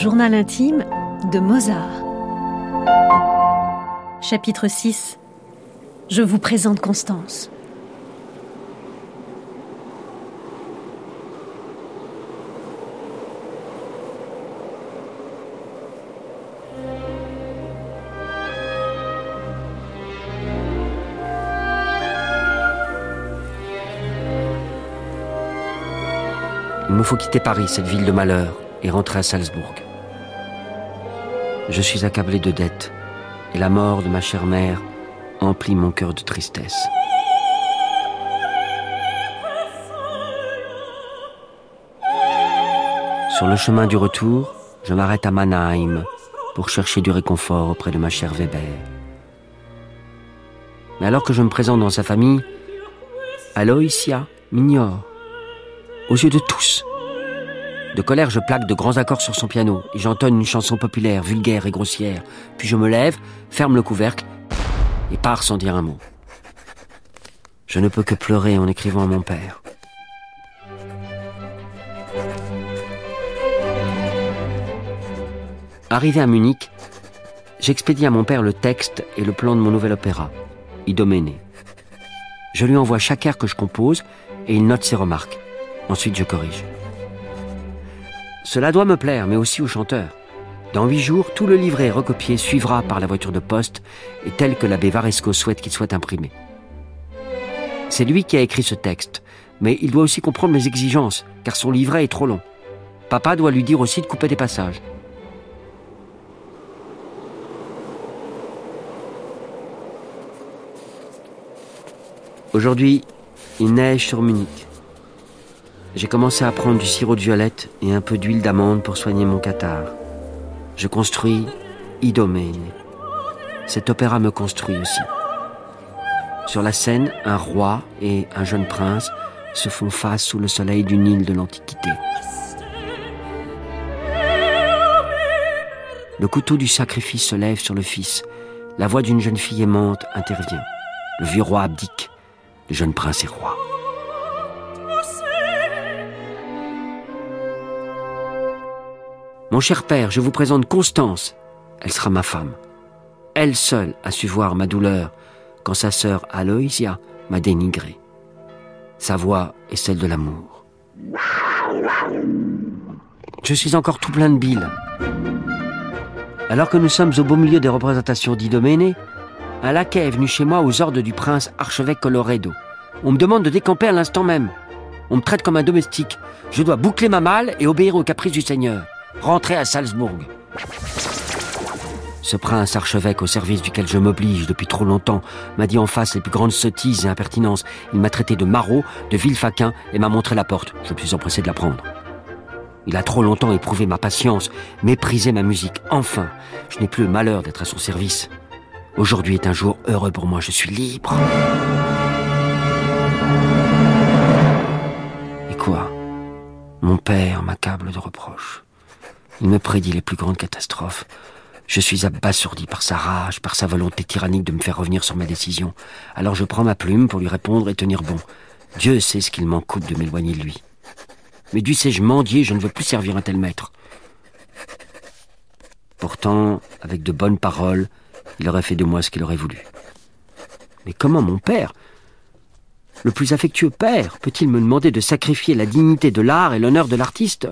Journal intime de Mozart. Chapitre 6 Je vous présente Constance. Il me faut quitter Paris, cette ville de malheur, et rentrer à Salzbourg. Je suis accablé de dettes, et la mort de ma chère mère emplit mon cœur de tristesse. Sur le chemin du retour, je m'arrête à Mannheim pour chercher du réconfort auprès de ma chère Weber. Mais alors que je me présente dans sa famille, Aloysia m'ignore, aux yeux de tous. De colère, je plaque de grands accords sur son piano et j'entonne une chanson populaire, vulgaire et grossière. Puis je me lève, ferme le couvercle et pars sans dire un mot. Je ne peux que pleurer en écrivant à mon père. Arrivé à Munich, j'expédie à mon père le texte et le plan de mon nouvel opéra, Idoménée. Je lui envoie chaque air que je compose et il note ses remarques. Ensuite, je corrige. Cela doit me plaire, mais aussi au chanteur. Dans huit jours, tout le livret recopié suivra par la voiture de poste et tel que l'abbé Varesco souhaite qu'il soit imprimé. C'est lui qui a écrit ce texte, mais il doit aussi comprendre mes exigences, car son livret est trop long. Papa doit lui dire aussi de couper des passages. Aujourd'hui, il neige sur Munich. J'ai commencé à prendre du sirop de violette et un peu d'huile d'amande pour soigner mon catarrhe. Je construis Idomène. Cet opéra me construit aussi. Sur la scène, un roi et un jeune prince se font face sous le soleil d'une île de l'Antiquité. Le couteau du sacrifice se lève sur le fils. La voix d'une jeune fille aimante intervient. Le vieux roi abdique. Le jeune prince est roi. Mon cher père, je vous présente Constance. Elle sera ma femme. Elle seule a su voir ma douleur quand sa sœur Aloysia m'a dénigré. Sa voix est celle de l'amour. Je suis encore tout plein de bile. Alors que nous sommes au beau milieu des représentations d'Idoménée, un laquais est venu chez moi aux ordres du prince archevêque Coloredo. On me demande de décamper à l'instant même. On me traite comme un domestique. Je dois boucler ma malle et obéir aux caprices du seigneur. Rentrer à Salzbourg. Ce prince archevêque au service duquel je m'oblige depuis trop longtemps m'a dit en face les plus grandes sottises et impertinences. Il m'a traité de maraud, de villefaquin et m'a montré la porte. Je me suis empressé de la prendre. Il a trop longtemps éprouvé ma patience, méprisé ma musique. Enfin, je n'ai plus le malheur d'être à son service. Aujourd'hui est un jour heureux pour moi, je suis libre. Et quoi? Mon père m'accable de reproches. Il me prédit les plus grandes catastrophes. Je suis abasourdi par sa rage, par sa volonté tyrannique de me faire revenir sur ma décision. Alors je prends ma plume pour lui répondre et tenir bon. Dieu sait ce qu'il m'en coûte de m'éloigner de lui. Mais dussé-je mendier, je ne veux plus servir un tel maître. Pourtant, avec de bonnes paroles, il aurait fait de moi ce qu'il aurait voulu. Mais comment mon père, le plus affectueux père, peut-il me demander de sacrifier la dignité de l'art et l'honneur de l'artiste?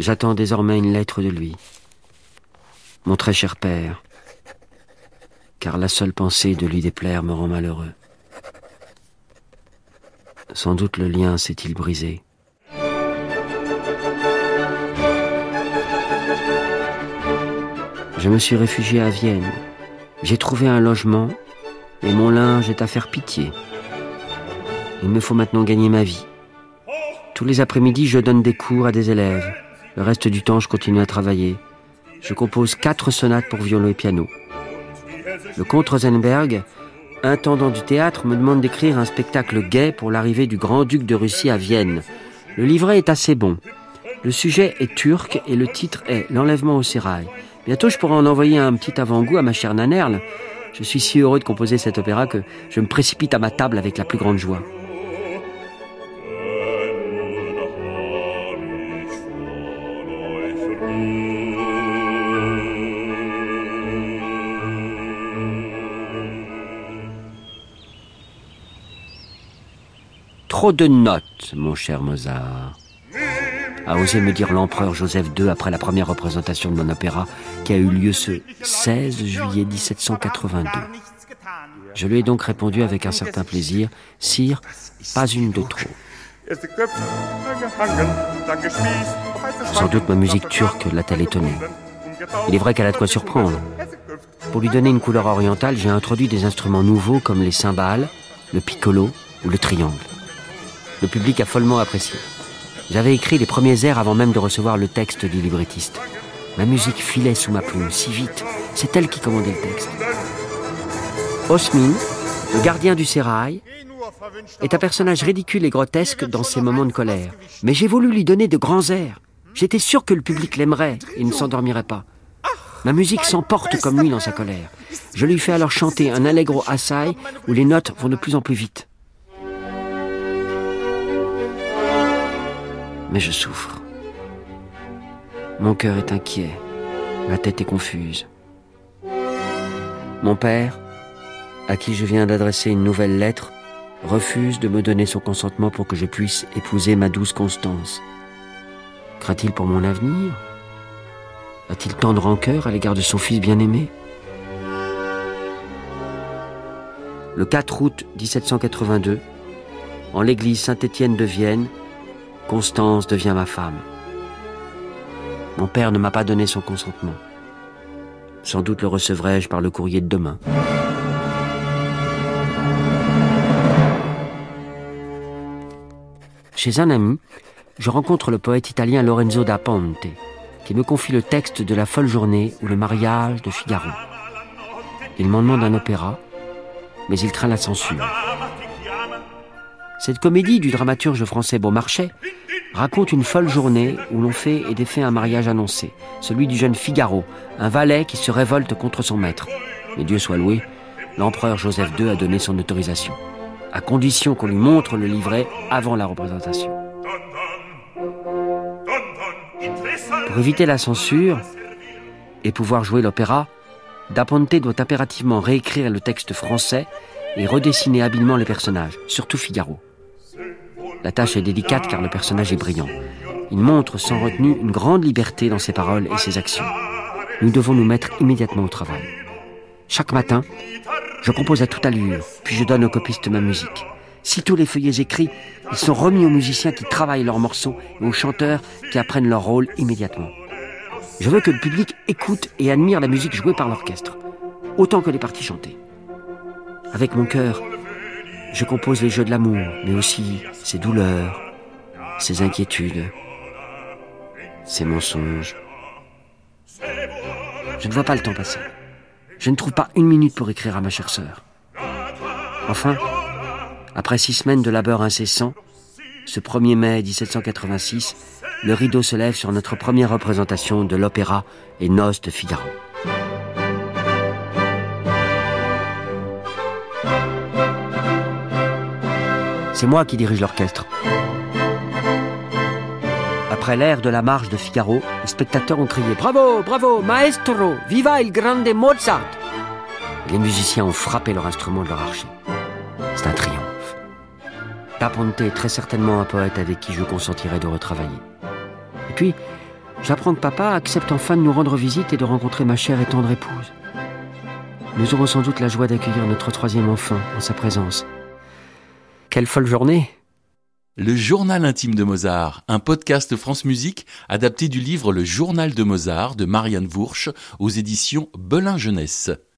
J'attends désormais une lettre de lui. Mon très cher père, car la seule pensée de lui déplaire me rend malheureux. Sans doute le lien s'est-il brisé. Je me suis réfugié à Vienne, J'ai trouvé un logement et mon linge est à faire pitié. Il me faut maintenant gagner ma vie. Tous les après-midi, je donne des cours à des élèves. Le reste du temps, je continue à travailler. Je compose quatre sonates pour violon et piano. Le comte Rosenberg, intendant du théâtre, me demande d'écrire un spectacle gai pour l'arrivée du grand-duc de Russie à Vienne. Le livret est assez bon. Le sujet est turc et le titre est L'enlèvement au sérail. Bientôt, je pourrai en envoyer un petit avant-goût à ma chère Nanerle. Je suis si heureux de composer cet opéra que je me précipite à ma table avec la plus grande joie. Trop de notes, mon cher Mozart. A osé me dire l'empereur Joseph II après la première représentation de mon opéra qui a eu lieu ce 16 juillet 1782. Je lui ai donc répondu avec un certain plaisir, Sire, pas une de trop. Sans doute ma musique turque l'a-t-elle étonné. Il est vrai qu'elle a de quoi surprendre. Pour lui donner une couleur orientale, j'ai introduit des instruments nouveaux comme les cymbales, le piccolo ou le triangle. Le public a follement apprécié. J'avais écrit les premiers airs avant même de recevoir le texte du librettiste. Ma musique filait sous ma plume si vite. C'est elle qui commandait le texte. Osmin, le gardien du sérail, est un personnage ridicule et grotesque dans ses moments de colère. Mais j'ai voulu lui donner de grands airs. J'étais sûr que le public l'aimerait et ne s'endormirait pas. Ma musique s'emporte comme lui dans sa colère. Je lui fais alors chanter un allegro assai où les notes vont de plus en plus vite. Mais je souffre. Mon cœur est inquiet, ma tête est confuse. Mon père, à qui je viens d'adresser une nouvelle lettre, refuse de me donner son consentement pour que je puisse épouser ma douce Constance. Craint-il pour mon avenir? A-t-il tant de rancœur à l'égard de son fils bien-aimé? Le 4 août 1782, en l'église Saint-Étienne de Vienne, Constance devient ma femme. Mon père ne m'a pas donné son consentement. Sans doute le recevrai-je par le courrier de demain. Chez un ami, je rencontre le poète italien Lorenzo da Ponte, qui me confie le texte de La folle journée ou le mariage de Figaro. Il m'en demande un opéra, mais il craint la censure. Cette comédie du dramaturge français Beaumarchais raconte une folle journée où l'on fait et défait un mariage annoncé, celui du jeune Figaro, un valet qui se révolte contre son maître. Mais Dieu soit loué, l'empereur Joseph II a donné son autorisation, à condition qu'on lui montre le livret avant la représentation. Pour éviter la censure et pouvoir jouer l'opéra, Da Ponte doit impérativement réécrire le texte français et redessiner habilement les personnages, surtout Figaro. La tâche est délicate car le personnage est brillant. Il montre sans retenue une grande liberté dans ses paroles et ses actions. Nous devons nous mettre immédiatement au travail. Chaque matin, je compose à toute allure, puis je donne aux copistes ma musique. Sitôt les feuillets écrits, ils sont remis aux musiciens qui travaillent leurs morceaux et aux chanteurs qui apprennent leur rôle immédiatement. Je veux que le public écoute et admire la musique jouée par l'orchestre, autant que les parties chantées. Avec mon cœur, je compose les jeux de l'amour, mais aussi ses douleurs, ses inquiétudes, ses mensonges. Je ne vois pas le temps passer. Je ne trouve pas une minute pour écrire à ma chère sœur. Enfin, après six semaines de labeur incessant, ce 1er mai 1786, le rideau se lève sur notre première représentation de l'opéra et Noces de Figaro. C'est moi qui dirige l'orchestre. Après l'air de la marche de Figaro, les spectateurs ont crié Bravo, bravo, maestro, viva il grande Mozart Les musiciens ont frappé leur instrument de leur archer. C'est un triomphe. Taponte est très certainement un poète avec qui je consentirai de retravailler. Et puis, j'apprends que papa accepte enfin de nous rendre visite et de rencontrer ma chère et tendre épouse. Nous aurons sans doute la joie d'accueillir notre troisième enfant en sa présence. Quelle folle journée Le journal intime de Mozart, un podcast France Musique adapté du livre Le journal de Mozart de Marianne Vourche aux éditions Belin Jeunesse.